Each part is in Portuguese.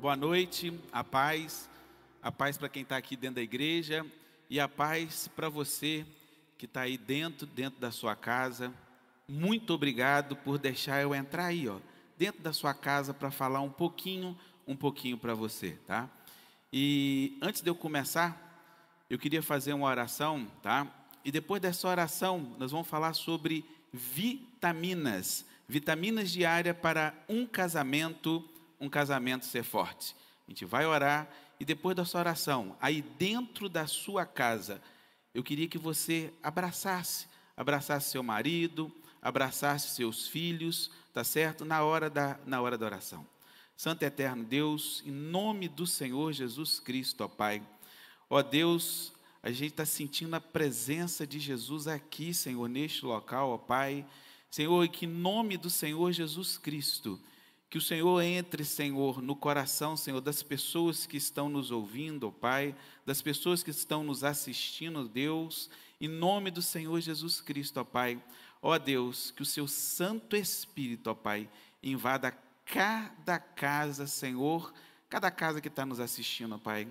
Boa noite, a paz, a paz para quem está aqui dentro da igreja e a paz para você que está aí dentro, dentro da sua casa. Muito obrigado por deixar eu entrar aí, ó, dentro da sua casa para falar um pouquinho, um pouquinho para você, tá? E antes de eu começar, eu queria fazer uma oração, tá? E depois dessa oração, nós vamos falar sobre vitaminas, vitaminas diárias para um casamento um casamento ser forte. A gente vai orar e depois da sua oração, aí dentro da sua casa, eu queria que você abraçasse, abraçasse seu marido, abraçasse seus filhos, tá certo? Na hora da, na hora da oração. Santo Eterno Deus, em nome do Senhor Jesus Cristo, ó Pai. Ó Deus, a gente está sentindo a presença de Jesus aqui, Senhor, neste local, ó Pai. Senhor, que em nome do Senhor Jesus Cristo, que o Senhor entre, Senhor, no coração, Senhor, das pessoas que estão nos ouvindo, ó Pai, das pessoas que estão nos assistindo, Deus, em nome do Senhor Jesus Cristo, ó Pai. Ó Deus, que o seu Santo Espírito, ó Pai, invada cada casa, Senhor, cada casa que está nos assistindo, ó Pai.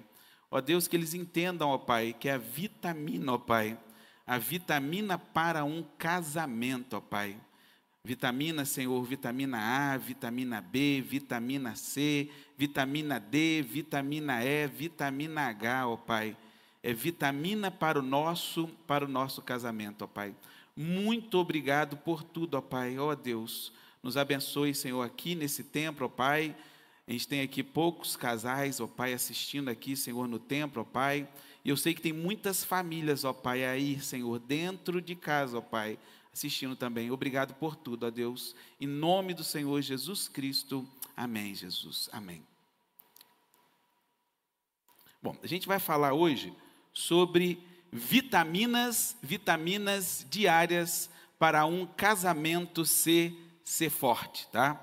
Ó Deus, que eles entendam, ó Pai, que a vitamina, ó Pai, a vitamina para um casamento, ó Pai. Vitamina, Senhor, vitamina A, vitamina B, vitamina C, vitamina D, vitamina E, vitamina H, ó Pai. É vitamina para o nosso, para o nosso casamento, ó Pai. Muito obrigado por tudo, ó Pai. Ó Deus, nos abençoe, Senhor, aqui nesse templo, ó Pai. A gente tem aqui poucos casais, ó Pai, assistindo aqui, Senhor, no templo, ó Pai. E eu sei que tem muitas famílias, ó Pai, aí, Senhor, dentro de casa, ó Pai assistindo também. Obrigado por tudo, ó Deus. Em nome do Senhor Jesus Cristo. Amém, Jesus. Amém. Bom, a gente vai falar hoje sobre vitaminas, vitaminas diárias para um casamento ser, ser forte, tá?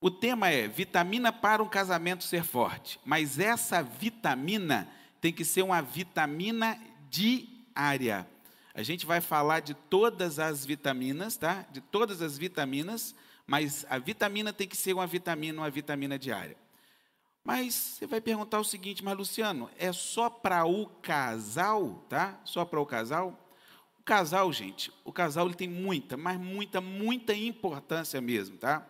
O tema é vitamina para um casamento ser forte, mas essa vitamina tem que ser uma vitamina diária. A gente vai falar de todas as vitaminas, tá? De todas as vitaminas, mas a vitamina tem que ser uma vitamina, uma vitamina diária. Mas você vai perguntar o seguinte, mas Luciano, é só para o casal, tá? Só para o casal? O casal, gente, o casal ele tem muita, mas muita, muita importância mesmo, tá?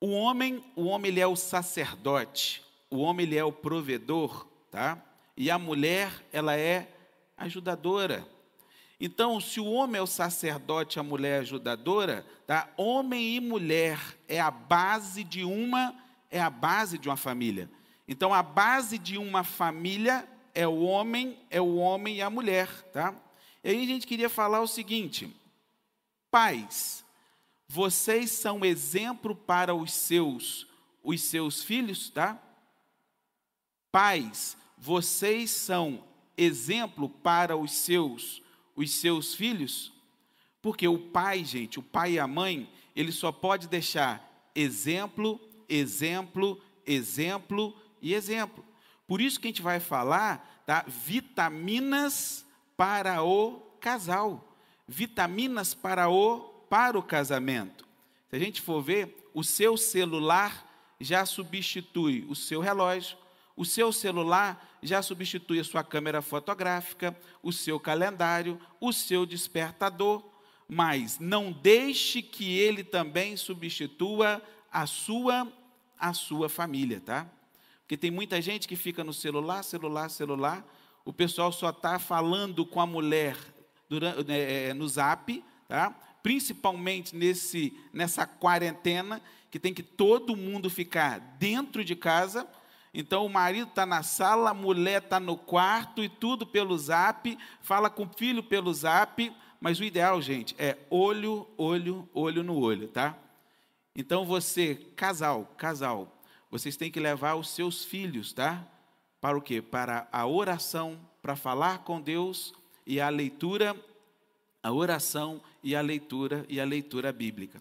O homem, o homem ele é o sacerdote, o homem ele é o provedor, tá? E a mulher, ela é ajudadora. Então, se o homem é o sacerdote, a mulher é ajudadora, tá? Homem e mulher é a base de uma é a base de uma família. Então, a base de uma família é o homem, é o homem e a mulher, tá? E aí a gente queria falar o seguinte: pais, vocês são exemplo para os seus os seus filhos, tá? Pais, vocês são exemplo para os seus os seus filhos, porque o pai, gente, o pai e a mãe, ele só pode deixar exemplo, exemplo, exemplo e exemplo. Por isso que a gente vai falar tá, vitaminas para o casal, vitaminas para o para o casamento. Se a gente for ver, o seu celular já substitui o seu relógio, o seu celular já substitui a sua câmera fotográfica, o seu calendário, o seu despertador, mas não deixe que ele também substitua a sua a sua família, tá? Porque tem muita gente que fica no celular, celular, celular. O pessoal só está falando com a mulher durante, é, é, no zap, tá? principalmente nesse, nessa quarentena, que tem que todo mundo ficar dentro de casa então o marido está na sala, a mulher está no quarto e tudo pelo zap, fala com o filho pelo zap, mas o ideal, gente, é olho, olho, olho no olho, tá? Então você, casal, casal, vocês têm que levar os seus filhos, tá? Para o quê? Para a oração, para falar com Deus e a leitura, a oração e a leitura e a leitura bíblica.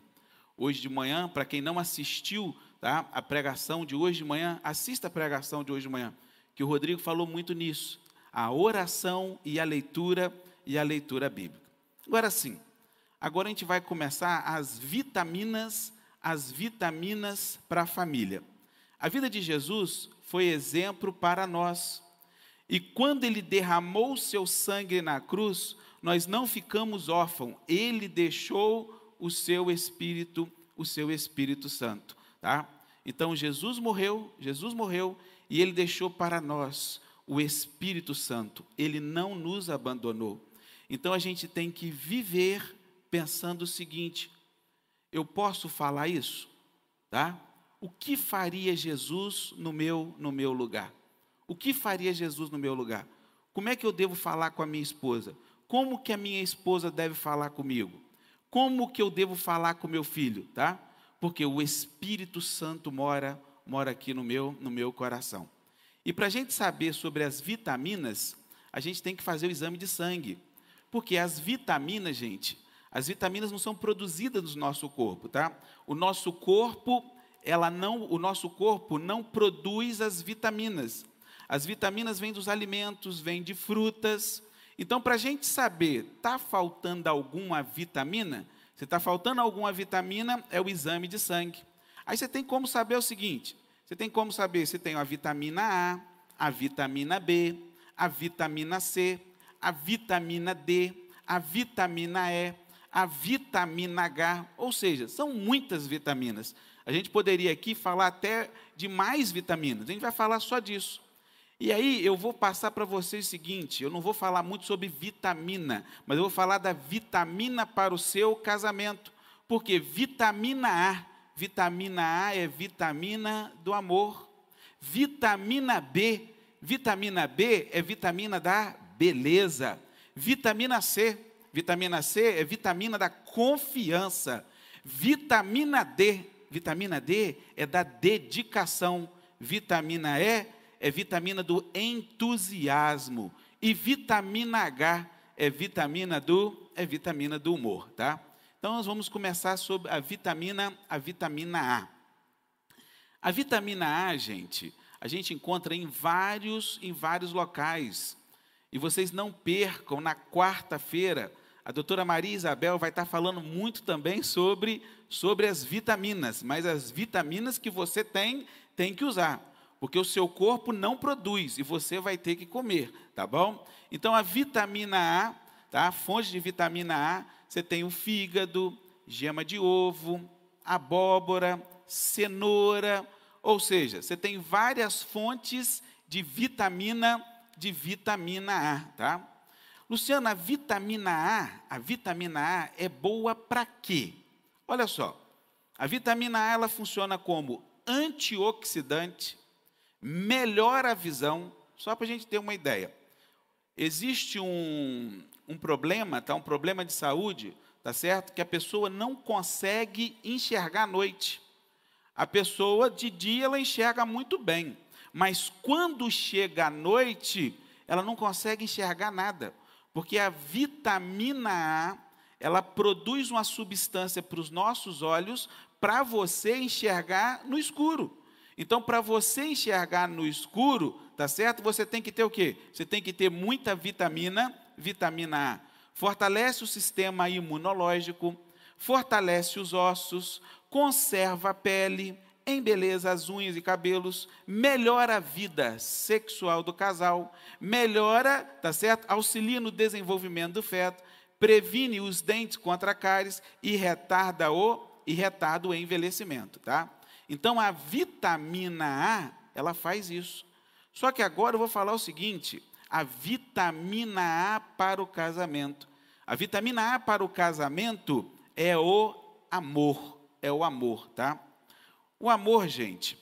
Hoje de manhã, para quem não assistiu tá? a pregação de hoje de manhã, assista a pregação de hoje de manhã, que o Rodrigo falou muito nisso. A oração e a leitura e a leitura bíblica. Agora sim, agora a gente vai começar as vitaminas, as vitaminas para a família. A vida de Jesus foi exemplo para nós. E quando ele derramou seu sangue na cruz, nós não ficamos órfãos, ele deixou o seu Espírito, o seu Espírito Santo, tá? Então Jesus morreu, Jesus morreu e ele deixou para nós o Espírito Santo. Ele não nos abandonou. Então a gente tem que viver pensando o seguinte: eu posso falar isso, tá? O que faria Jesus no meu no meu lugar? O que faria Jesus no meu lugar? Como é que eu devo falar com a minha esposa? Como que a minha esposa deve falar comigo? Como que eu devo falar com meu filho, tá? Porque o Espírito Santo mora mora aqui no meu no meu coração. E para a gente saber sobre as vitaminas, a gente tem que fazer o exame de sangue, porque as vitaminas, gente, as vitaminas não são produzidas no nosso corpo, tá? O nosso corpo, ela não, o nosso corpo não produz as vitaminas. As vitaminas vêm dos alimentos, vêm de frutas, então, para a gente saber, está faltando alguma vitamina? Se está faltando alguma vitamina, é o exame de sangue. Aí você tem como saber o seguinte: você tem como saber se tem a vitamina A, a vitamina B, a vitamina C, a vitamina D, a vitamina E, a vitamina H, ou seja, são muitas vitaminas. A gente poderia aqui falar até de mais vitaminas, a gente vai falar só disso. E aí eu vou passar para vocês o seguinte: eu não vou falar muito sobre vitamina, mas eu vou falar da vitamina para o seu casamento. Porque vitamina A, vitamina A é vitamina do amor. Vitamina B, vitamina B é vitamina da beleza. Vitamina C, vitamina C é vitamina da confiança. Vitamina D, vitamina D é da dedicação. Vitamina E é vitamina do entusiasmo. E vitamina H é vitamina do é vitamina do humor, tá? Então nós vamos começar sobre a vitamina a vitamina A. A vitamina A, gente, a gente encontra em vários em vários locais. E vocês não percam na quarta-feira a doutora Maria Isabel vai estar falando muito também sobre, sobre as vitaminas, mas as vitaminas que você tem, tem que usar porque o seu corpo não produz e você vai ter que comer, tá bom? Então a vitamina A, tá? A fonte de vitamina A, você tem o fígado, gema de ovo, abóbora, cenoura, ou seja, você tem várias fontes de vitamina de vitamina A, tá? Luciana, a vitamina A, a vitamina A é boa para quê? Olha só, a vitamina A ela funciona como antioxidante, melhora a visão, só para a gente ter uma ideia. Existe um, um problema, tá? um problema de saúde, tá certo? Que a pessoa não consegue enxergar à noite. A pessoa de dia ela enxerga muito bem, mas quando chega à noite, ela não consegue enxergar nada, porque a vitamina A, ela produz uma substância para os nossos olhos para você enxergar no escuro. Então, para você enxergar no escuro, tá certo? Você tem que ter o quê? Você tem que ter muita vitamina, vitamina A. Fortalece o sistema imunológico, fortalece os ossos, conserva a pele, embeleza as unhas e cabelos, melhora a vida sexual do casal, melhora, tá certo? Auxilia no desenvolvimento do feto, previne os dentes contra cáries e retarda o e retarda o envelhecimento, tá? Então a vitamina A, ela faz isso. Só que agora eu vou falar o seguinte: a vitamina A para o casamento. A vitamina A para o casamento é o amor, é o amor, tá? O amor, gente,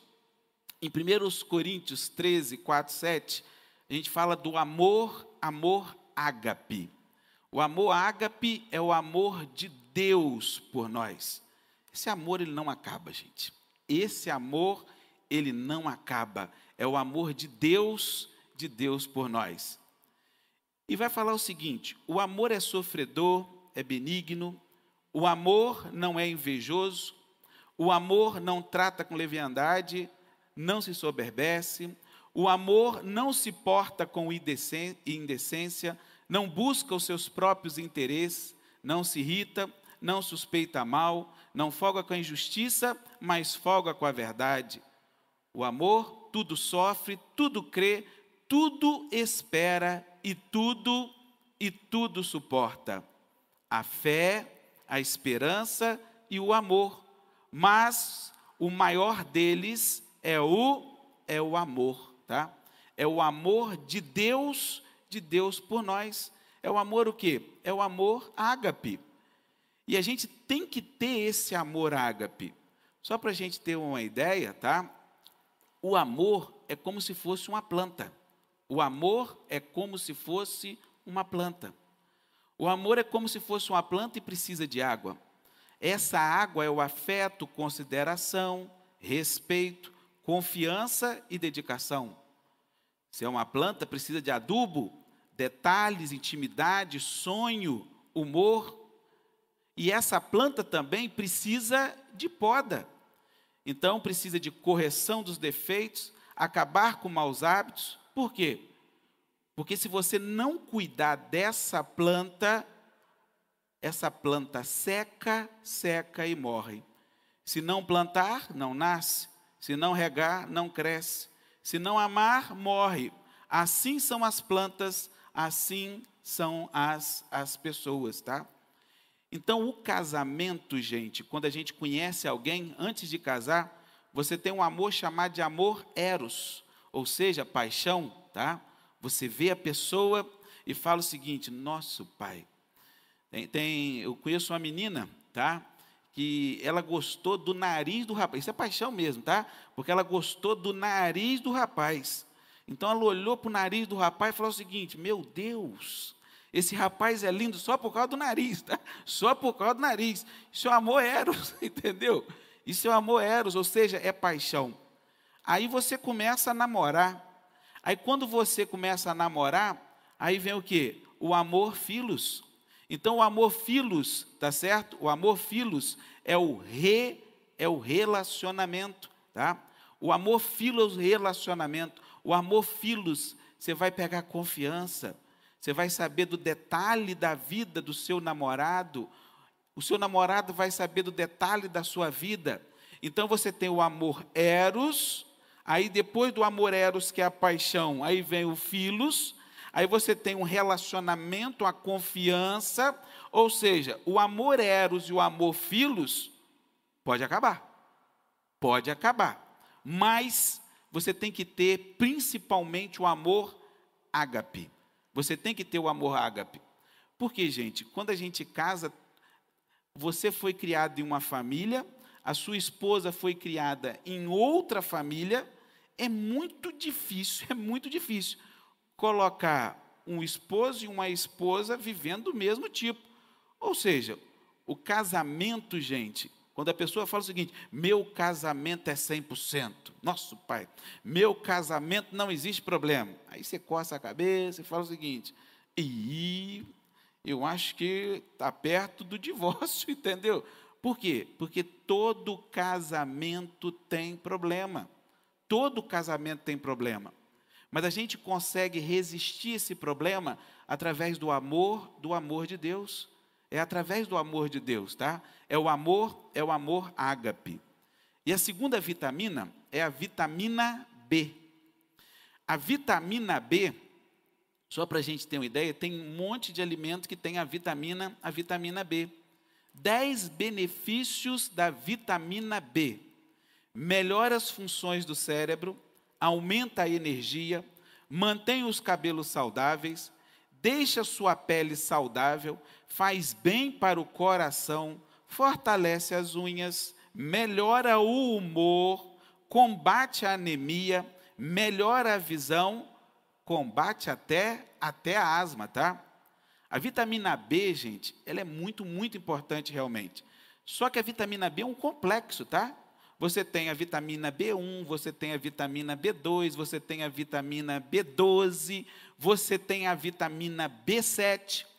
em 1 Coríntios 13, 4, 7, a gente fala do amor, amor ágape. O amor ágape é o amor de Deus por nós. Esse amor ele não acaba, gente. Esse amor, ele não acaba. É o amor de Deus, de Deus por nós. E vai falar o seguinte: o amor é sofredor, é benigno, o amor não é invejoso, o amor não trata com leviandade, não se soberbece, o amor não se porta com indecência, não busca os seus próprios interesses, não se irrita, não suspeita mal, não folga com a injustiça, mas folga com a verdade. O amor tudo sofre, tudo crê, tudo espera e tudo e tudo suporta. A fé, a esperança e o amor. Mas o maior deles é o é o amor, tá? É o amor de Deus, de Deus por nós. É o amor o quê? É o amor ágape. E a gente tem que ter esse amor ágape. Só para a gente ter uma ideia, tá? O amor é como se fosse uma planta. O amor é como se fosse uma planta. O amor é como se fosse uma planta e precisa de água. Essa água é o afeto, consideração, respeito, confiança e dedicação. Se é uma planta, precisa de adubo, detalhes, intimidade, sonho, humor. E essa planta também precisa de poda. Então, precisa de correção dos defeitos, acabar com maus hábitos, por quê? Porque se você não cuidar dessa planta, essa planta seca, seca e morre. Se não plantar, não nasce. Se não regar, não cresce. Se não amar, morre. Assim são as plantas, assim são as, as pessoas, tá? Então, o casamento, gente, quando a gente conhece alguém antes de casar, você tem um amor chamado de amor eros ou seja, paixão, tá? Você vê a pessoa e fala o seguinte: nosso pai. Tem, tem, eu conheço uma menina, tá? Que ela gostou do nariz do rapaz. Isso é paixão mesmo, tá? Porque ela gostou do nariz do rapaz. Então ela olhou para o nariz do rapaz e falou o seguinte: Meu Deus, esse rapaz é lindo só por causa do nariz, tá? Só por causa do nariz. Isso é amor eros, entendeu? Isso é amor eros, ou seja, é paixão. Aí você começa a namorar. Aí quando você começa a namorar, aí vem o que? O amor filos. Então o amor filos, tá certo? O amor filos é o re é o relacionamento, tá? O amor filos relacionamento. O amor filos, você vai pegar confiança. Você vai saber do detalhe da vida do seu namorado. O seu namorado vai saber do detalhe da sua vida. Então você tem o amor eros, Aí depois do amor eros, que é a paixão, aí vem o filos, aí você tem um relacionamento, a confiança, ou seja, o amor eros e o amor filos pode acabar. Pode acabar. Mas você tem que ter principalmente o amor ágape. Você tem que ter o amor ágape. Porque, gente, quando a gente casa, você foi criado em uma família, a sua esposa foi criada em outra família, é muito difícil, é muito difícil colocar um esposo e uma esposa vivendo do mesmo tipo. Ou seja, o casamento, gente, quando a pessoa fala o seguinte: meu casamento é 100%, nosso pai, meu casamento não existe problema. Aí você coça a cabeça e fala o seguinte: e eu acho que está perto do divórcio, entendeu? Por quê? Porque todo casamento tem problema. Todo casamento tem problema. Mas a gente consegue resistir esse problema através do amor, do amor de Deus. É através do amor de Deus, tá? É o amor, é o amor ágape. E a segunda vitamina é a vitamina B. A vitamina B, só para a gente ter uma ideia, tem um monte de alimento que tem a vitamina, a vitamina B. Dez benefícios da vitamina B. Melhora as funções do cérebro, aumenta a energia, mantém os cabelos saudáveis, deixa sua pele saudável, faz bem para o coração, fortalece as unhas, melhora o humor, combate a anemia, melhora a visão, combate até até a asma, tá? A vitamina B, gente, ela é muito, muito importante realmente. Só que a vitamina B é um complexo, tá? Você tem a vitamina B1, você tem a vitamina B2, você tem a vitamina B12, você tem a vitamina B7.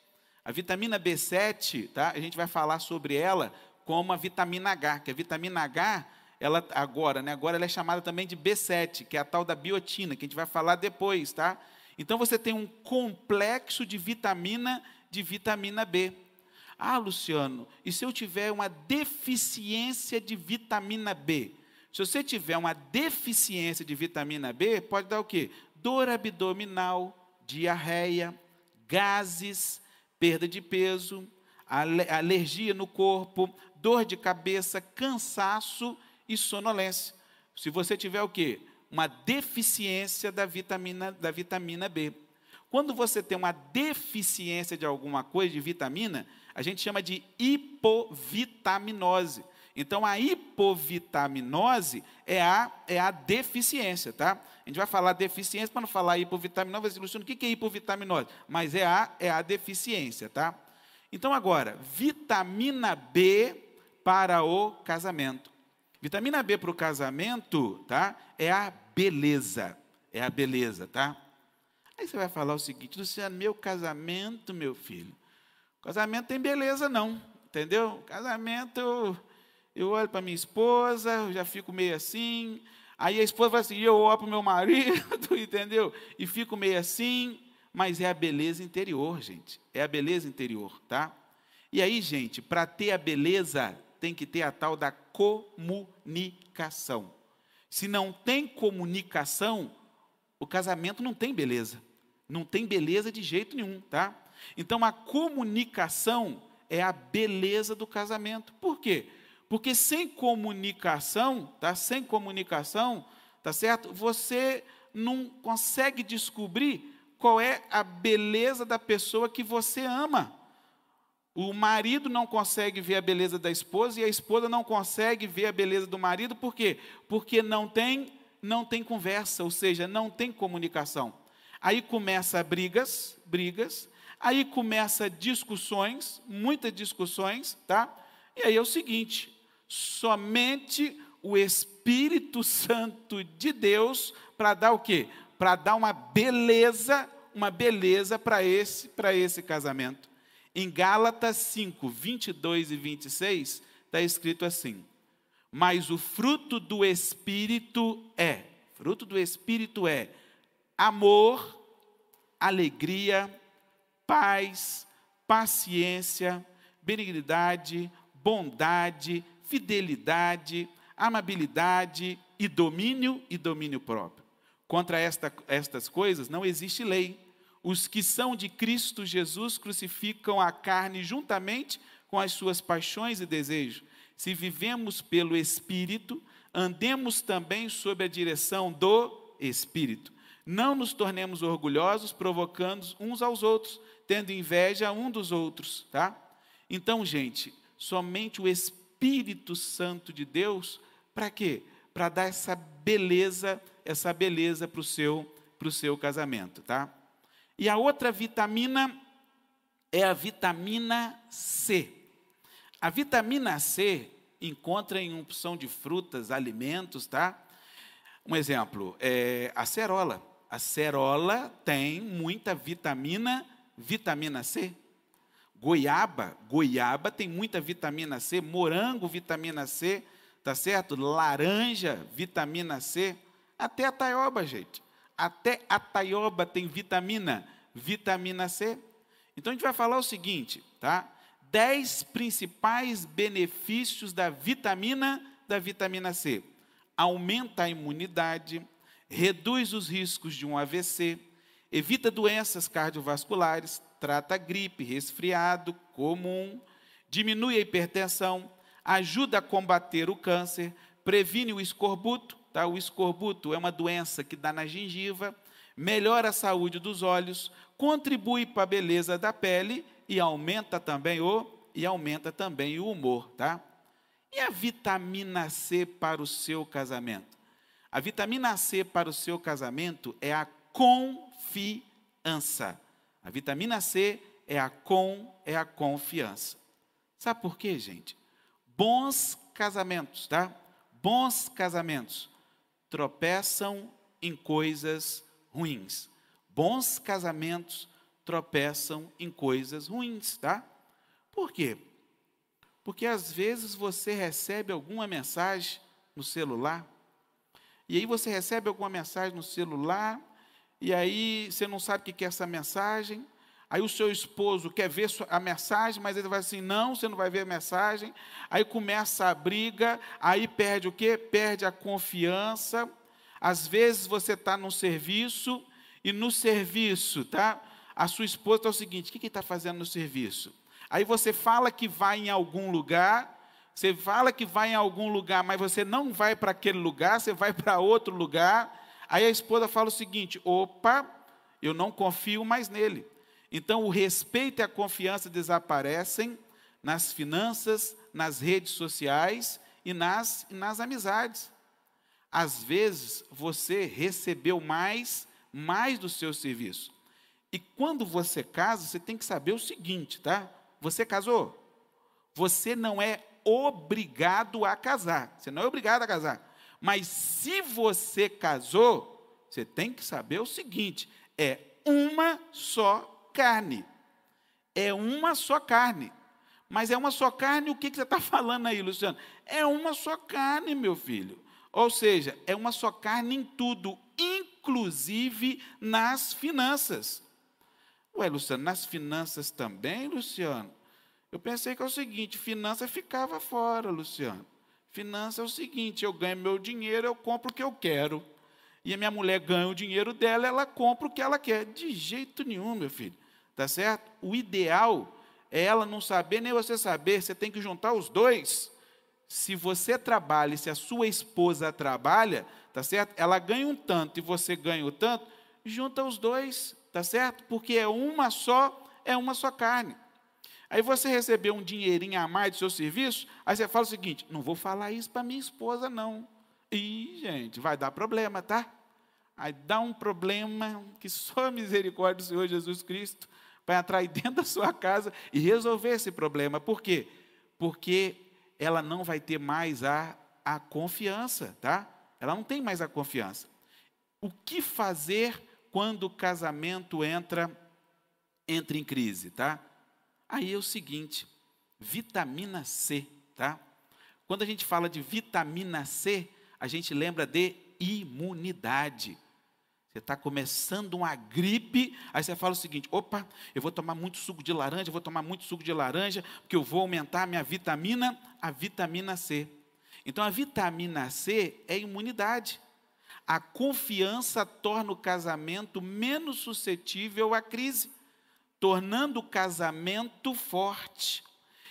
A vitamina B7, tá? A gente vai falar sobre ela como a vitamina H, que a vitamina H, ela agora, né? Agora ela é chamada também de B7, que é a tal da biotina, que a gente vai falar depois, tá? Então você tem um complexo de vitamina de vitamina B. Ah, Luciano, e se eu tiver uma deficiência de vitamina B? Se você tiver uma deficiência de vitamina B, pode dar o quê? Dor abdominal, diarreia, gases, perda de peso, alergia no corpo, dor de cabeça, cansaço e sonolência. Se você tiver o quê? Uma deficiência da vitamina, da vitamina B. Quando você tem uma deficiência de alguma coisa, de vitamina, a gente chama de hipovitaminose. Então, a hipovitaminose é a, é a deficiência, tá? A gente vai falar deficiência para não falar hipovitaminose, mas Luciano, o que é hipovitaminose? Mas é a, é a deficiência, tá? Então, agora, vitamina B para o casamento. Vitamina B para o casamento, tá? É a beleza. É a beleza, tá? Aí você vai falar o seguinte, Luciano, meu casamento, meu filho, casamento tem beleza não, entendeu? Casamento, eu, olho para minha esposa, eu já fico meio assim, aí a esposa fala assim, eu olho para o meu marido, entendeu? E fico meio assim, mas é a beleza interior, gente, é a beleza interior, tá? E aí, gente, para ter a beleza, tem que ter a tal da comunicação. Se não tem comunicação, o casamento não tem beleza. Não tem beleza de jeito nenhum, tá? Então a comunicação é a beleza do casamento. Por quê? Porque sem comunicação, tá? Sem comunicação, tá certo? Você não consegue descobrir qual é a beleza da pessoa que você ama. O marido não consegue ver a beleza da esposa e a esposa não consegue ver a beleza do marido, por quê? Porque não tem não tem conversa, ou seja, não tem comunicação. Aí começa brigas, brigas, aí começa discussões, muitas discussões, tá? E aí é o seguinte: somente o Espírito Santo de Deus para dar o quê? Para dar uma beleza, uma beleza para esse, para esse casamento. Em Gálatas 5, 22 e 26, está escrito assim: Mas o fruto do Espírito é, fruto do Espírito é amor, alegria, paz, paciência, benignidade, bondade, fidelidade, amabilidade e domínio e domínio próprio. Contra esta, estas coisas não existe lei. Os que são de Cristo Jesus crucificam a carne juntamente com as suas paixões e desejos. Se vivemos pelo Espírito, andemos também sob a direção do Espírito. Não nos tornemos orgulhosos, provocando uns aos outros, tendo inveja um dos outros, tá? Então, gente, somente o Espírito Santo de Deus, para quê? Para dar essa beleza, essa beleza para o seu, seu casamento, tá? E a outra vitamina é a vitamina C. A vitamina C encontra em opção de frutas, alimentos, tá? Um exemplo, é a cerola. A cerola tem muita vitamina, vitamina C. Goiaba, goiaba tem muita vitamina C, morango, vitamina C, tá certo? Laranja, vitamina C, até a taioba, gente. Até a taioba tem vitamina, vitamina C. Então a gente vai falar o seguinte, tá? Dez principais benefícios da vitamina da vitamina C aumenta a imunidade, reduz os riscos de um AVC, evita doenças cardiovasculares, trata gripe, resfriado comum, diminui a hipertensão, ajuda a combater o câncer, previne o escorbuto, tá? O escorbuto é uma doença que dá na gengiva, melhora a saúde dos olhos, contribui para a beleza da pele e aumenta também o e aumenta também o humor, tá? E a vitamina C para o seu casamento? A vitamina C para o seu casamento é a confiança. A vitamina C é a com é a confiança. Sabe por quê, gente? Bons casamentos, tá? Bons casamentos tropeçam em coisas ruins. Bons casamentos tropeçam em coisas ruins, tá? Por quê? Porque às vezes você recebe alguma mensagem no celular, e aí você recebe alguma mensagem no celular, e aí você não sabe o que é essa mensagem, Aí o seu esposo quer ver a mensagem, mas ele vai assim: não, você não vai ver a mensagem. Aí começa a briga, aí perde o quê? Perde a confiança. Às vezes você está num serviço e no serviço, tá? A sua esposa está o seguinte: o que, que está fazendo no serviço? Aí você fala que vai em algum lugar, você fala que vai em algum lugar, mas você não vai para aquele lugar, você vai para outro lugar. Aí a esposa fala o seguinte: opa, eu não confio mais nele. Então o respeito e a confiança desaparecem nas finanças, nas redes sociais e nas, nas amizades. Às vezes você recebeu mais, mais do seu serviço. E quando você casa, você tem que saber o seguinte, tá? Você casou? Você não é obrigado a casar. Você não é obrigado a casar. Mas se você casou, você tem que saber o seguinte: é uma só carne. É uma só carne. Mas é uma só carne, o que, você está falando aí, Luciano? É uma só carne, meu filho. Ou seja, é uma só carne em tudo, inclusive nas finanças. Ué, Luciano, nas finanças também, Luciano? Eu pensei que é o seguinte: finança ficava fora, Luciano. Finança é o seguinte: eu ganho meu dinheiro, eu compro o que eu quero. E a minha mulher ganha o dinheiro dela, ela compra o que ela quer. De jeito nenhum, meu filho. Tá certo? O ideal é ela não saber nem você saber, você tem que juntar os dois. Se você trabalha, se a sua esposa trabalha, tá certo? Ela ganha um tanto e você ganha o tanto, junta os dois, tá certo? Porque é uma só, é uma só carne. Aí você recebeu um dinheirinho a mais do seu serviço, aí você fala o seguinte: não vou falar isso para minha esposa, não. E, gente, vai dar problema, tá? Aí dá um problema que só a misericórdia do Senhor Jesus Cristo vai aí dentro da sua casa e resolver esse problema. Por quê? Porque ela não vai ter mais a, a confiança, tá? Ela não tem mais a confiança. O que fazer quando o casamento entra, entra em crise, tá? Aí é o seguinte, vitamina C, tá? Quando a gente fala de vitamina C, a gente lembra de imunidade. Você está começando uma gripe, aí você fala o seguinte: opa, eu vou tomar muito suco de laranja, vou tomar muito suco de laranja, porque eu vou aumentar a minha vitamina, a vitamina C. Então a vitamina C é imunidade. A confiança torna o casamento menos suscetível à crise, tornando o casamento forte.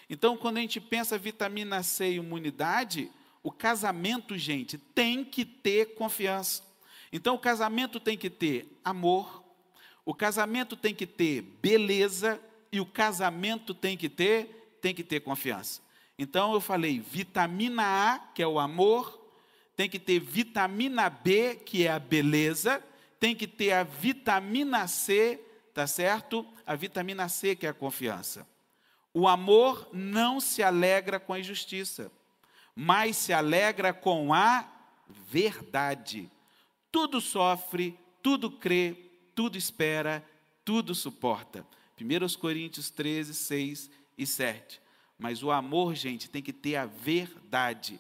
Então, quando a gente pensa vitamina C e imunidade, o casamento, gente, tem que ter confiança. Então, o casamento tem que ter amor, o casamento tem que ter beleza e o casamento tem que ter tem que ter confiança. Então eu falei vitamina A, que é o amor, tem que ter vitamina B, que é a beleza, tem que ter a vitamina C, tá certo? A vitamina C, que é a confiança. O amor não se alegra com a injustiça, mas se alegra com a verdade tudo sofre, tudo crê, tudo espera, tudo suporta. 1 Coríntios 13, 6 e 7. Mas o amor, gente, tem que ter a verdade.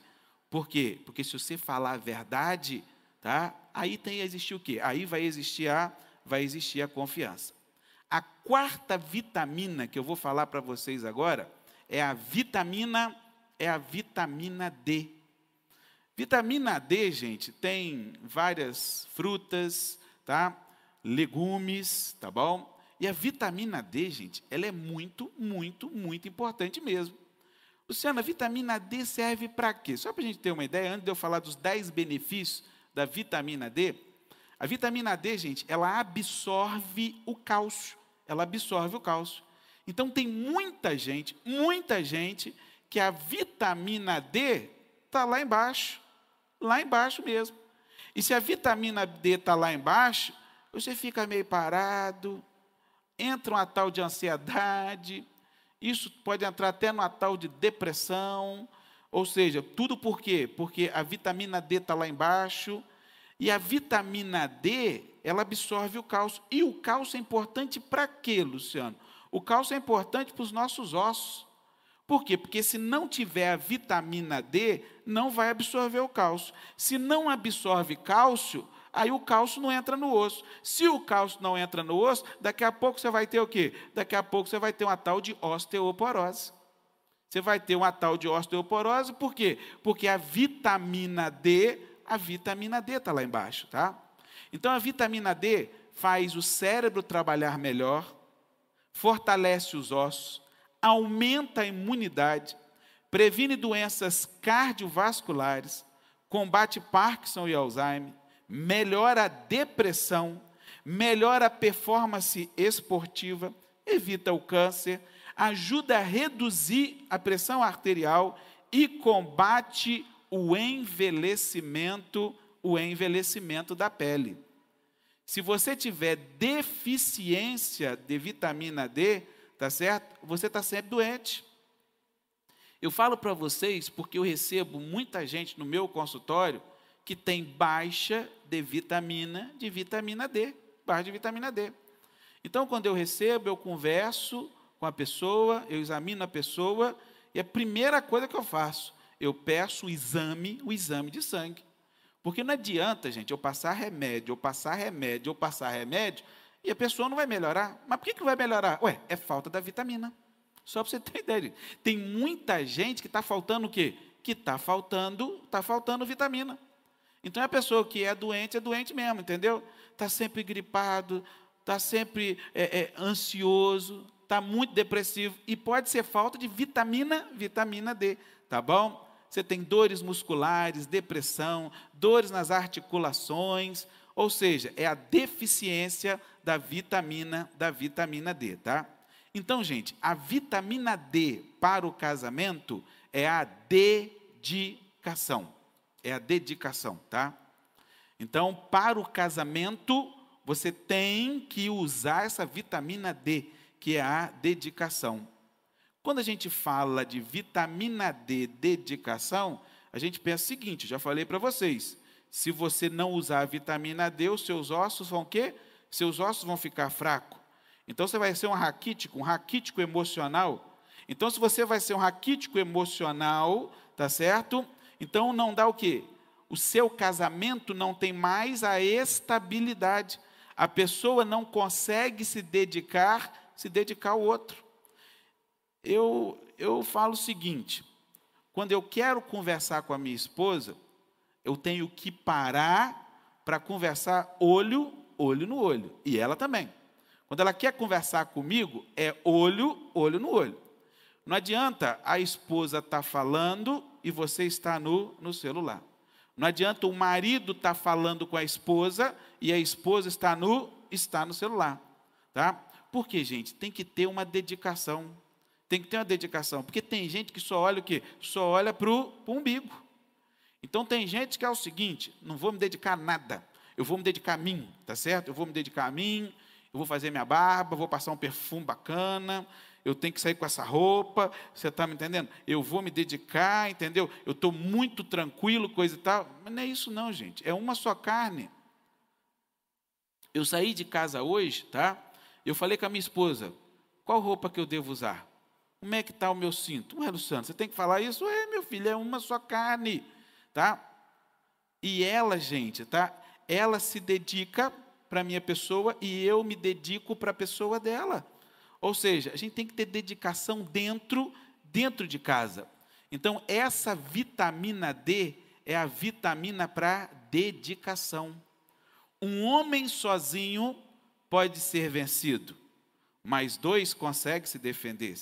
Por quê? Porque se você falar a verdade, tá? Aí tem existir o quê? Aí vai existir a vai existir a confiança. A quarta vitamina que eu vou falar para vocês agora é a vitamina é a vitamina D. Vitamina D, gente, tem várias frutas, tá? Legumes, tá bom? E a vitamina D, gente, ela é muito, muito, muito importante mesmo. Luciana, vitamina D serve para quê? Só para a gente ter uma ideia, antes de eu falar dos 10 benefícios da vitamina D, a vitamina D, gente, ela absorve o cálcio. Ela absorve o cálcio. Então tem muita gente, muita gente, que a vitamina D está lá embaixo lá embaixo mesmo. E se a vitamina D está lá embaixo, você fica meio parado, entra uma tal de ansiedade, isso pode entrar até numa tal de depressão, ou seja, tudo por quê? Porque a vitamina D está lá embaixo, e a vitamina D, ela absorve o cálcio. E o cálcio é importante para quê, Luciano? O cálcio é importante para os nossos ossos. Por quê? Porque se não tiver a vitamina D, não vai absorver o cálcio. Se não absorve cálcio, aí o cálcio não entra no osso. Se o cálcio não entra no osso, daqui a pouco você vai ter o quê? Daqui a pouco você vai ter uma tal de osteoporose. Você vai ter uma tal de osteoporose, por quê? Porque a vitamina D, a vitamina D está lá embaixo, tá? Então a vitamina D faz o cérebro trabalhar melhor, fortalece os ossos, aumenta a imunidade, previne doenças cardiovasculares, combate Parkinson e Alzheimer, melhora a depressão, melhora a performance esportiva, evita o câncer, ajuda a reduzir a pressão arterial e combate o envelhecimento, o envelhecimento da pele. Se você tiver deficiência de vitamina D, tá certo? Você está sempre doente. Eu falo para vocês porque eu recebo muita gente no meu consultório que tem baixa de vitamina, de vitamina D, baixa de vitamina D. Então, quando eu recebo, eu converso com a pessoa, eu examino a pessoa e a primeira coisa que eu faço, eu peço o exame, o exame de sangue. Porque não adianta, gente, eu passar remédio, eu passar remédio, eu passar remédio, e a pessoa não vai melhorar. Mas por que, que vai melhorar? Ué, é falta da vitamina. Só para você ter ideia. Tem muita gente que está faltando o quê? Que está faltando, está faltando vitamina. Então a pessoa que é doente é doente mesmo, entendeu? Está sempre gripado, está sempre é, é, ansioso, está muito depressivo e pode ser falta de vitamina, vitamina D, tá bom? Você tem dores musculares, depressão, dores nas articulações, ou seja, é a deficiência da vitamina da vitamina D, tá? Então, gente, a vitamina D para o casamento é a dedicação. É a dedicação, tá? Então, para o casamento, você tem que usar essa vitamina D, que é a dedicação. Quando a gente fala de vitamina D, dedicação, a gente pensa o seguinte, já falei para vocês, se você não usar a vitamina D, os seus ossos vão quê? Seus ossos vão ficar fracos. Então você vai ser um raquítico, um raquítico emocional. Então, se você vai ser um raquítico emocional, tá certo? Então não dá o quê? O seu casamento não tem mais a estabilidade. A pessoa não consegue se dedicar, se dedicar ao outro. Eu, eu falo o seguinte: quando eu quero conversar com a minha esposa, eu tenho que parar para conversar olho, olho no olho. E ela também. Quando ela quer conversar comigo, é olho, olho no olho. Não adianta a esposa estar tá falando e você está no, no celular. Não adianta o marido estar tá falando com a esposa e a esposa está no, está no celular. Tá? Por quê, gente? Tem que ter uma dedicação. Tem que ter uma dedicação. Porque tem gente que só olha o quê? Só olha para o umbigo. Então tem gente que é o seguinte: não vou me dedicar a nada. Eu vou me dedicar a mim, tá certo? Eu vou me dedicar a mim, eu vou fazer minha barba, vou passar um perfume bacana, eu tenho que sair com essa roupa, você está me entendendo? Eu vou me dedicar, entendeu? Eu estou muito tranquilo, coisa e tal. Mas não é isso não, gente. É uma só carne. Eu saí de casa hoje, tá? Eu falei com a minha esposa, qual roupa que eu devo usar? Como é que está o meu cinto? Ué, Luciano, você tem que falar isso? É, meu filho, é uma só carne, tá? E ela, gente, tá? Ela se dedica para a minha pessoa e eu me dedico para a pessoa dela. Ou seja, a gente tem que ter dedicação dentro, dentro de casa. Então, essa vitamina D é a vitamina para dedicação. Um homem sozinho pode ser vencido, mas dois conseguem se defender.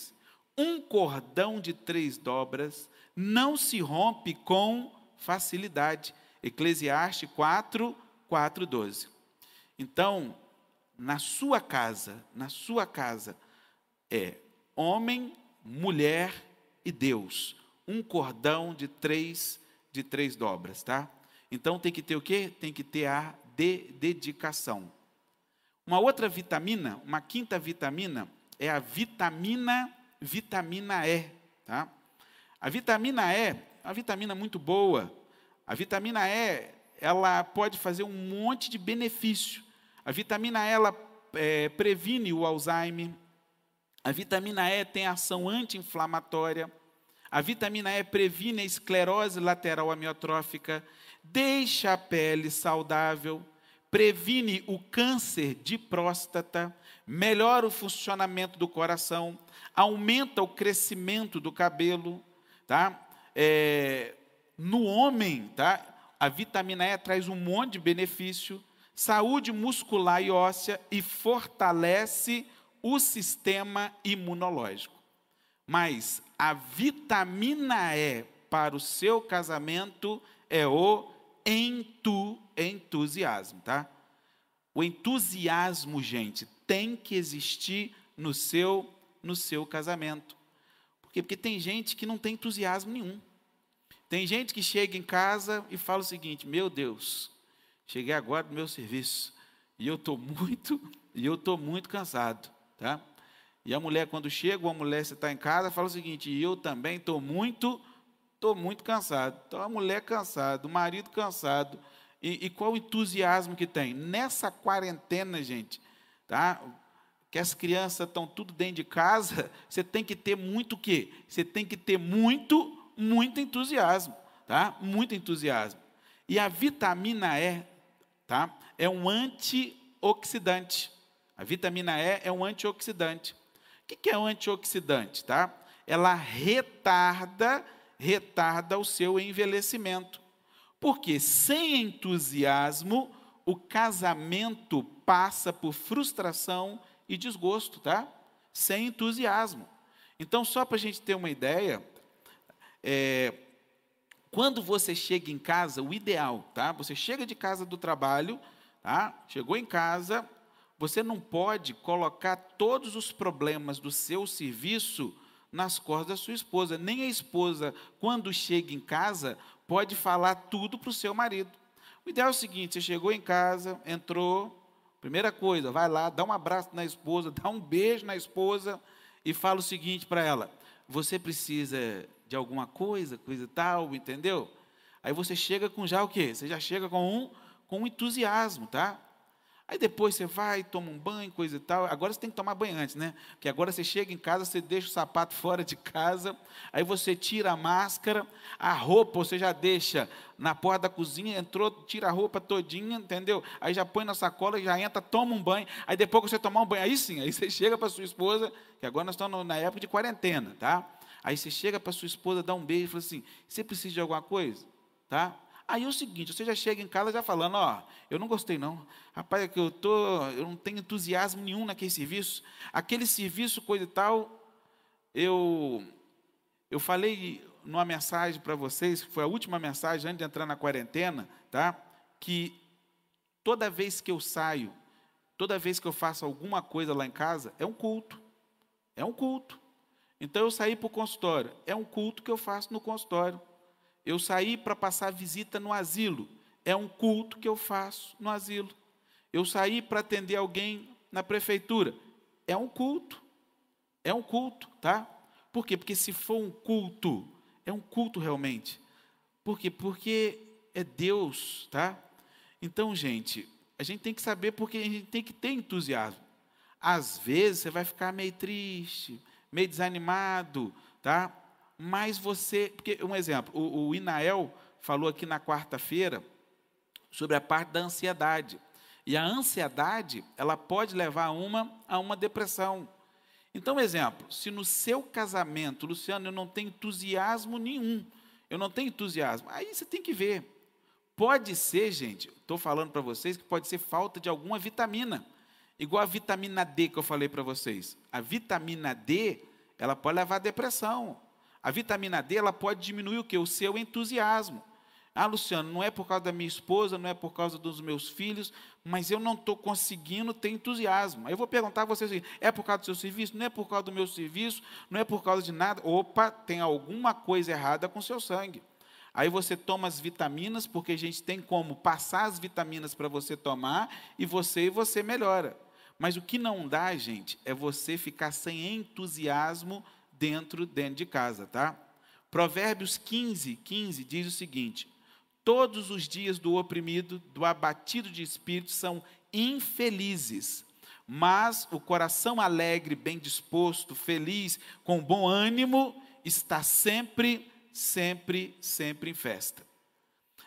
Um cordão de três dobras não se rompe com facilidade. Eclesiastes 4, 4, 12. Então, na sua casa, na sua casa, é homem, mulher e Deus. Um cordão de três, de três dobras, tá? Então tem que ter o quê? Tem que ter a de dedicação. Uma outra vitamina, uma quinta vitamina, é a vitamina, vitamina E, tá? A vitamina E, é uma vitamina muito boa. A vitamina E, ela pode fazer um monte de benefício. A vitamina E ela, é, previne o Alzheimer. A vitamina E tem ação anti-inflamatória. A vitamina E previne a esclerose lateral amiotrófica, deixa a pele saudável, previne o câncer de próstata, melhora o funcionamento do coração, aumenta o crescimento do cabelo, tá? É, no homem, tá? A vitamina E traz um monte de benefício, saúde muscular e óssea e fortalece o sistema imunológico. Mas a vitamina E para o seu casamento é o entu, entusiasmo, tá? O entusiasmo, gente, tem que existir no seu no seu casamento. Por quê? Porque tem gente que não tem entusiasmo nenhum. Tem gente que chega em casa e fala o seguinte: "Meu Deus, cheguei agora do meu serviço e eu estou muito e eu estou muito cansado, tá? E a mulher quando chega, uma mulher você está em casa, fala o seguinte: "Eu também estou muito estou muito cansado". Então a mulher cansada, o marido cansado. E, e qual o entusiasmo que tem? Nessa quarentena, gente, tá? que as crianças estão tudo dentro de casa, você tem que ter muito o quê? Você tem que ter muito, muito entusiasmo, tá? Muito entusiasmo. E a vitamina E, tá? É um antioxidante. A vitamina E é um antioxidante. O que é um antioxidante, tá? Ela retarda, retarda o seu envelhecimento. Porque sem entusiasmo, o casamento passa por frustração e desgosto, tá? Sem entusiasmo. Então, só para a gente ter uma ideia, é, quando você chega em casa, o ideal, tá? Você chega de casa do trabalho, tá? Chegou em casa, você não pode colocar todos os problemas do seu serviço nas costas da sua esposa. Nem a esposa, quando chega em casa, pode falar tudo para o seu marido. O ideal é o seguinte: você chegou em casa, entrou, Primeira coisa, vai lá, dá um abraço na esposa, dá um beijo na esposa e fala o seguinte para ela: você precisa de alguma coisa, coisa e tal, entendeu? Aí você chega com já o quê? Você já chega com um com um entusiasmo, tá? Aí depois você vai, toma um banho, coisa e tal. Agora você tem que tomar banho antes, né? Porque agora você chega em casa, você deixa o sapato fora de casa, aí você tira a máscara, a roupa você já deixa na porta da cozinha, entrou, tira a roupa todinha, entendeu? Aí já põe na sacola, já entra, toma um banho. Aí depois que você tomar um banho, aí sim, aí você chega para sua esposa, que agora nós estamos na época de quarentena, tá? Aí você chega para sua esposa, dá um beijo e fala assim: você precisa de alguma coisa? Tá? Aí é o seguinte, você já chega em casa já falando, ó, eu não gostei não. Rapaz, é que eu tô, eu não tenho entusiasmo nenhum naquele serviço. Aquele serviço, coisa e tal, eu eu falei numa mensagem para vocês, que foi a última mensagem antes de entrar na quarentena, tá? Que toda vez que eu saio, toda vez que eu faço alguma coisa lá em casa, é um culto. É um culto. Então eu saí para o consultório, é um culto que eu faço no consultório. Eu saí para passar visita no asilo. É um culto que eu faço no asilo. Eu saí para atender alguém na prefeitura. É um culto. É um culto, tá? Por quê? Porque se for um culto, é um culto realmente. Por quê? Porque é Deus, tá? Então, gente, a gente tem que saber porque a gente tem que ter entusiasmo. Às vezes você vai ficar meio triste, meio desanimado, tá? Mas você. Porque, um exemplo, o, o Inael falou aqui na quarta-feira sobre a parte da ansiedade. E a ansiedade, ela pode levar a uma, a uma depressão. Então, exemplo, se no seu casamento, Luciano, eu não tenho entusiasmo nenhum, eu não tenho entusiasmo, aí você tem que ver. Pode ser, gente, estou falando para vocês que pode ser falta de alguma vitamina, igual a vitamina D que eu falei para vocês. A vitamina D, ela pode levar à depressão. A vitamina D ela pode diminuir o que? O seu entusiasmo. Ah, Luciano, não é por causa da minha esposa, não é por causa dos meus filhos, mas eu não estou conseguindo ter entusiasmo. Aí eu vou perguntar a vocês: assim, é por causa do seu serviço? Não é por causa do meu serviço? Não é por causa de nada? Opa, tem alguma coisa errada com o seu sangue. Aí você toma as vitaminas, porque a gente tem como passar as vitaminas para você tomar, e você e você melhora. Mas o que não dá, gente, é você ficar sem entusiasmo dentro, dentro de casa, tá? Provérbios 15, 15 diz o seguinte: Todos os dias do oprimido, do abatido de espírito, são infelizes, mas o coração alegre, bem disposto, feliz, com bom ânimo, está sempre, sempre, sempre em festa.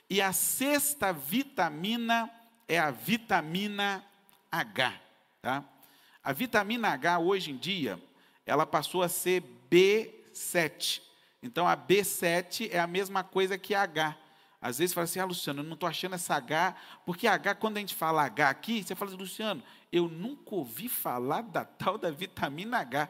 E a sexta vitamina é a vitamina H, tá? A vitamina H hoje em dia, ela passou a ser B7. Então a B7 é a mesma coisa que H. Às vezes fala assim, ah, Luciano, eu não estou achando essa H, porque H, quando a gente fala H aqui, você fala assim, Luciano, eu nunca ouvi falar da tal da vitamina H.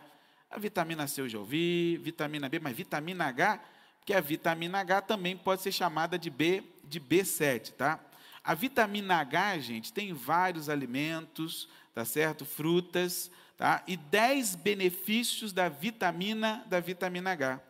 A vitamina C eu já ouvi, vitamina B, mas vitamina H, porque a vitamina H também pode ser chamada de B, de B7, tá? A vitamina H, gente, tem vários alimentos, tá certo? Frutas, tá? E 10 benefícios da vitamina da vitamina H.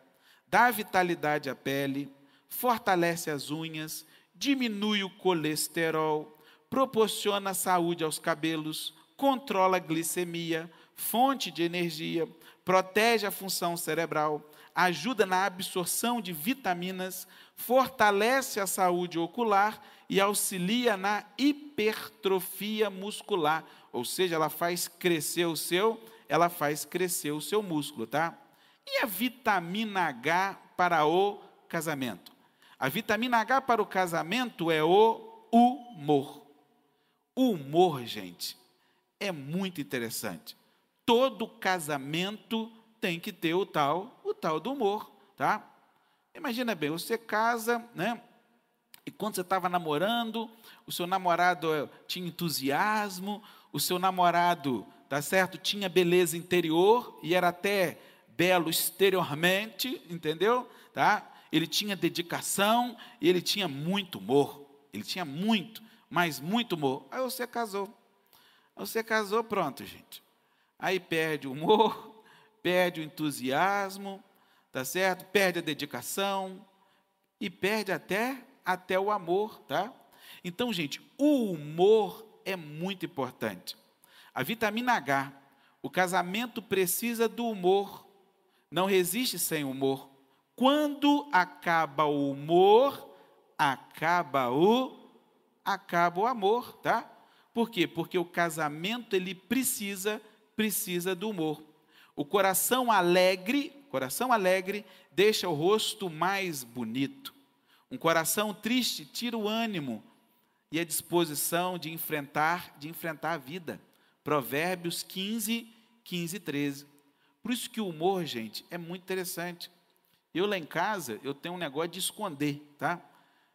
Dá vitalidade à pele, fortalece as unhas, diminui o colesterol, proporciona saúde aos cabelos, controla a glicemia, fonte de energia, protege a função cerebral, ajuda na absorção de vitaminas, fortalece a saúde ocular e auxilia na hipertrofia muscular, ou seja, ela faz crescer o seu, ela faz crescer o seu músculo, tá? E a vitamina H para o casamento? A vitamina H para o casamento é o humor. O humor, gente, é muito interessante. Todo casamento tem que ter o tal, o tal do humor, tá? Imagina bem, você casa, né? E quando você estava namorando, o seu namorado eh, tinha entusiasmo, o seu namorado, tá certo? Tinha beleza interior e era até belo exteriormente, entendeu? Tá? ele tinha dedicação e ele tinha muito humor. Ele tinha muito, mas muito humor. Aí você casou. Aí você casou, pronto, gente. Aí perde o humor, perde o entusiasmo, tá certo? Perde a dedicação e perde até até o amor, tá? Então, gente, o humor é muito importante. A vitamina H, o casamento precisa do humor. Não resiste sem humor. Quando acaba o humor, acaba o acaba o amor, tá? Por quê? Porque o casamento ele precisa precisa do humor. O coração alegre, coração alegre deixa o rosto mais bonito. Um coração triste tira o ânimo e a disposição de enfrentar, de enfrentar a vida. Provérbios 15, 15 e 13. Por isso que o humor, gente, é muito interessante. Eu lá em casa, eu tenho um negócio de esconder, tá?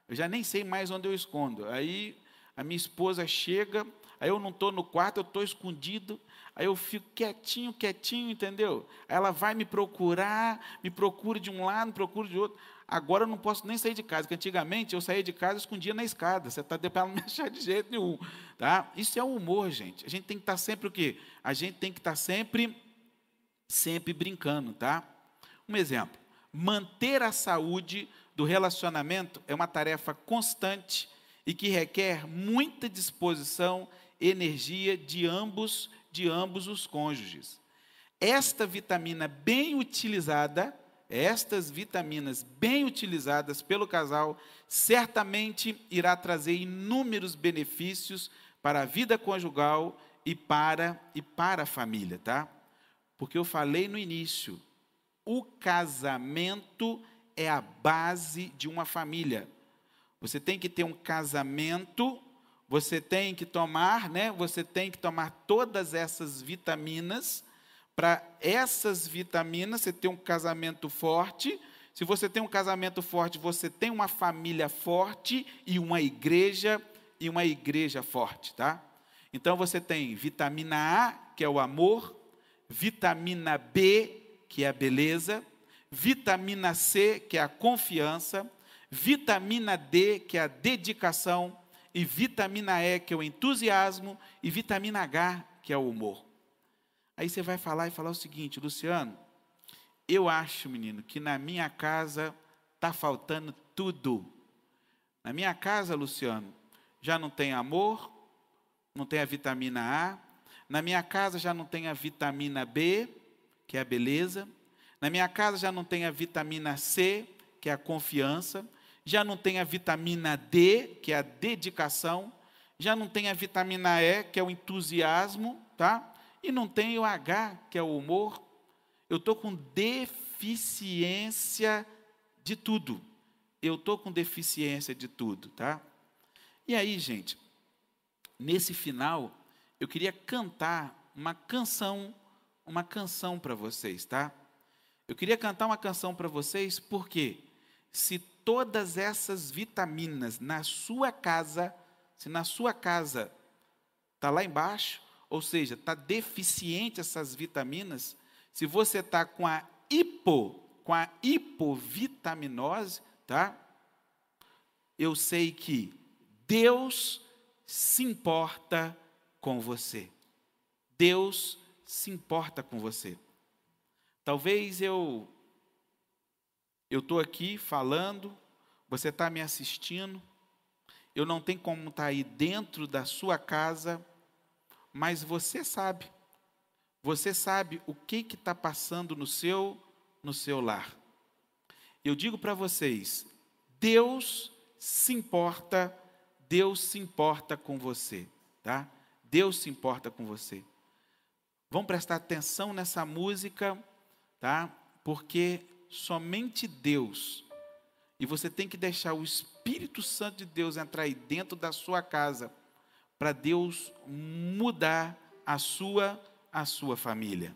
Eu já nem sei mais onde eu escondo. Aí a minha esposa chega, aí eu não estou no quarto, eu estou escondido, aí eu fico quietinho, quietinho, entendeu? Aí ela vai me procurar, me procura de um lado, me procura de outro. Agora eu não posso nem sair de casa, porque antigamente eu saía de casa e escondia na escada. Você está para não me achar de jeito nenhum. Tá? Isso é o humor, gente. A gente tem que estar tá sempre o quê? A gente tem que estar tá sempre, sempre brincando, tá? Um exemplo manter a saúde do relacionamento é uma tarefa constante e que requer muita disposição, energia de ambos, de ambos os cônjuges. Esta vitamina bem utilizada, estas vitaminas bem utilizadas pelo casal, certamente irá trazer inúmeros benefícios para a vida conjugal e para e para a família, tá? Porque eu falei no início, o casamento é a base de uma família. Você tem que ter um casamento, você tem que tomar, né? Você tem que tomar todas essas vitaminas para essas vitaminas você ter um casamento forte. Se você tem um casamento forte, você tem uma família forte e uma igreja e uma igreja forte, tá? Então você tem vitamina A, que é o amor, vitamina B, que é a beleza, vitamina C, que é a confiança, vitamina D, que é a dedicação, e vitamina E, que é o entusiasmo, e vitamina H, que é o humor. Aí você vai falar e falar o seguinte, Luciano, eu acho, menino, que na minha casa está faltando tudo. Na minha casa, Luciano, já não tem amor, não tem a vitamina A, na minha casa já não tem a vitamina B, que é a beleza. Na minha casa já não tem a vitamina C, que é a confiança. Já não tem a vitamina D, que é a dedicação. Já não tem a vitamina E, que é o entusiasmo, tá? E não tem o H, que é o humor. Eu estou com deficiência de tudo. Eu estou com deficiência de tudo, tá? E aí, gente, nesse final, eu queria cantar uma canção, uma canção para vocês, tá? Eu queria cantar uma canção para vocês porque se todas essas vitaminas na sua casa, se na sua casa está lá embaixo, ou seja, está deficiente essas vitaminas, se você está com a hipo, com a hipovitaminose, tá? Eu sei que Deus se importa com você. Deus se importa com você. Talvez eu eu estou aqui falando, você está me assistindo, eu não tenho como estar tá aí dentro da sua casa, mas você sabe, você sabe o que está passando no seu, no seu lar. Eu digo para vocês, Deus se importa, Deus se importa com você, tá? Deus se importa com você. Vamos prestar atenção nessa música, tá? Porque somente Deus, e você tem que deixar o Espírito Santo de Deus entrar aí dentro da sua casa, para Deus mudar a sua, a sua família.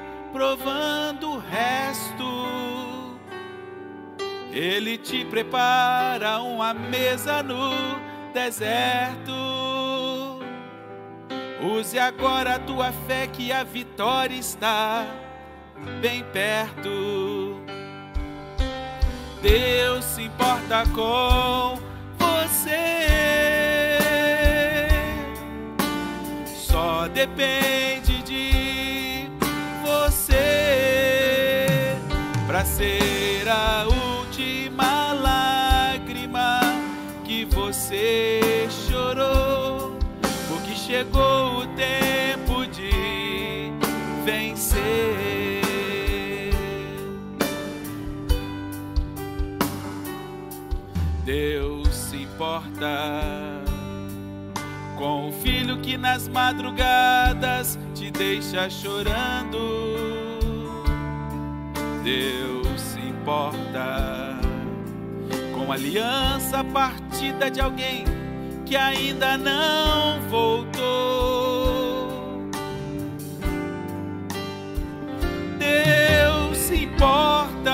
provando o resto. Ele te prepara uma mesa no deserto. Use agora a tua fé que a vitória está bem perto. Deus se importa com você. Só depende chorou, porque chegou o tempo de vencer. Deus se importa com o filho que nas madrugadas te deixa chorando Deus se importa com a aliança partida de alguém que ainda não voltou. Deus se importa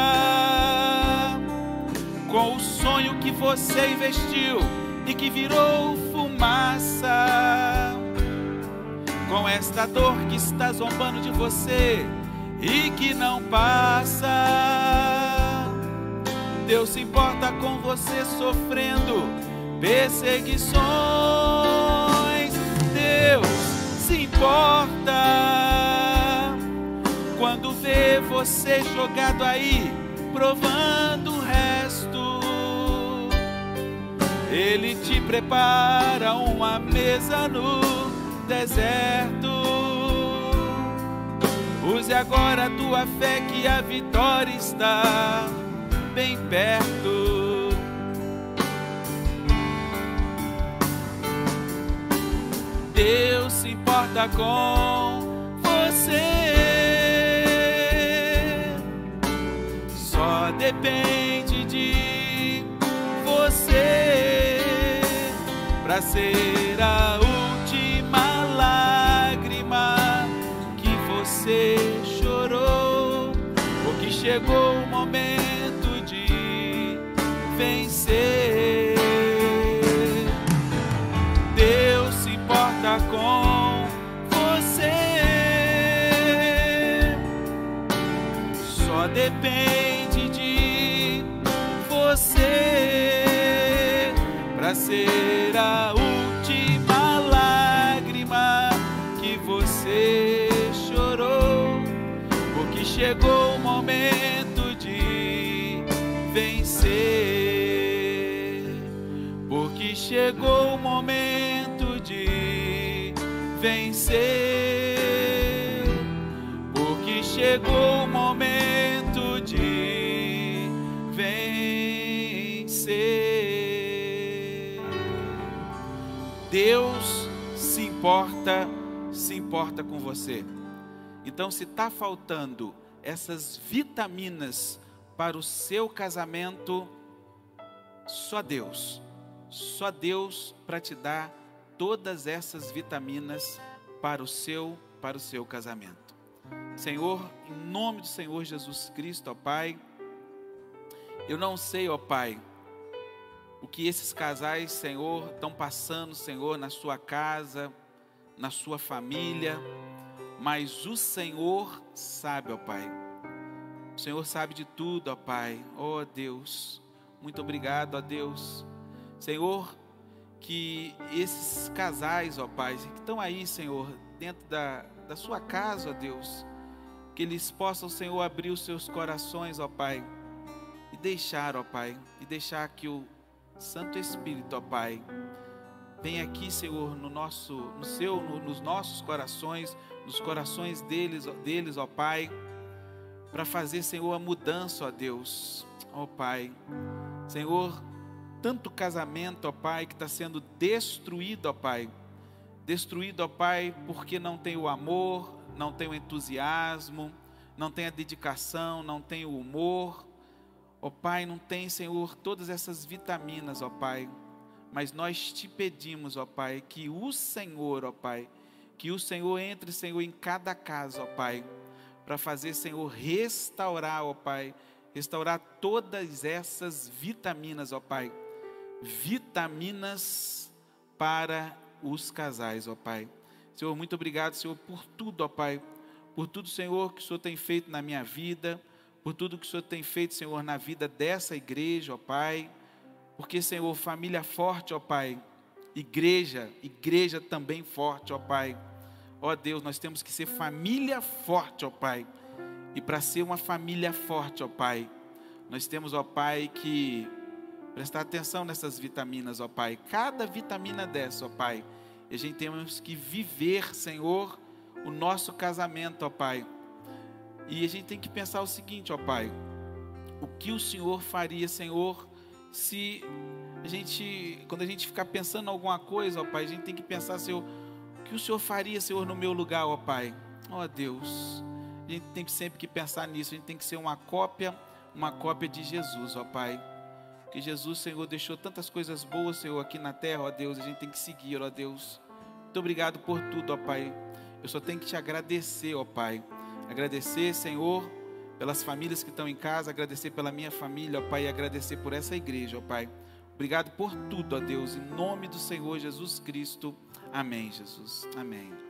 com o sonho que você investiu e que virou fumaça. Com esta dor que está zombando de você e que não passa. Deus se importa com você sofrendo perseguições. Deus se importa quando vê você jogado aí, provando o resto. Ele te prepara uma mesa no deserto. Use agora a tua fé que a vitória está bem perto. Deus se importa com você. Só depende de você. para ser a última lágrima que você chorou, porque chegou o momento de vencer. Depende de você para ser a última lágrima que você chorou, porque chegou o momento de vencer, porque chegou o momento de vencer, porque chegou Deus se importa, se importa com você. Então, se está faltando essas vitaminas para o seu casamento, só Deus, só Deus para te dar todas essas vitaminas para o seu, para o seu casamento. Senhor, em nome do Senhor Jesus Cristo, ó Pai, eu não sei, ó Pai, o que esses casais, Senhor, estão passando, Senhor, na sua casa, na sua família, mas o Senhor sabe, ó Pai. O Senhor sabe de tudo, ó Pai. Ó Deus, muito obrigado, ó Deus. Senhor, que esses casais, ó Pai, que estão aí, Senhor, dentro da, da sua casa, ó Deus, que eles possam, Senhor, abrir os seus corações, ó Pai, e deixar, ó Pai, e deixar que o Santo Espírito, ó Pai, venha aqui, Senhor, no nosso, no seu, no, nos nossos corações, nos corações deles, deles, ó Pai, para fazer, Senhor, a mudança, ó Deus, ó Pai, Senhor, tanto casamento, ó Pai, que está sendo destruído, ó Pai, destruído, ó Pai, porque não tem o amor, não tem o entusiasmo, não tem a dedicação, não tem o humor, ó Pai, não tem, Senhor, todas essas vitaminas, ó Pai, mas nós te pedimos, ó Pai, que o Senhor, ó Pai, que o Senhor entre, Senhor, em cada casa, ó Pai, para fazer, Senhor, restaurar, ó Pai, restaurar todas essas vitaminas, ó Pai, vitaminas para os casais, ó Pai. Senhor, muito obrigado, Senhor, por tudo, ó Pai, por tudo, Senhor, que o Senhor tem feito na minha vida, por tudo que o Senhor tem feito, Senhor, na vida dessa igreja, ó Pai, porque, Senhor, família forte, ó Pai, igreja, igreja também forte, ó Pai. Ó Deus, nós temos que ser família forte, ó Pai. E para ser uma família forte, ó Pai, nós temos, ó Pai, que prestar atenção nessas vitaminas, ó Pai. Cada vitamina dessa, ó Pai. E a gente temos que viver, Senhor, o nosso casamento, ó Pai. E a gente tem que pensar o seguinte, ó Pai. O que o Senhor faria, Senhor, se a gente, quando a gente ficar pensando em alguma coisa, ó Pai, a gente tem que pensar, Senhor, o que o Senhor faria, Senhor, no meu lugar, ó Pai? Ó Deus, a gente tem sempre que pensar nisso, a gente tem que ser uma cópia, uma cópia de Jesus, ó Pai. Que Jesus, Senhor, deixou tantas coisas boas, Senhor, aqui na terra, ó Deus, a gente tem que seguir, ó Deus. Muito obrigado por tudo, ó Pai. Eu só tenho que te agradecer, ó Pai. Agradecer, Senhor, pelas famílias que estão em casa, agradecer pela minha família, ó Pai, e agradecer por essa igreja, ó Pai. Obrigado por tudo, ó Deus, em nome do Senhor Jesus Cristo. Amém, Jesus. Amém.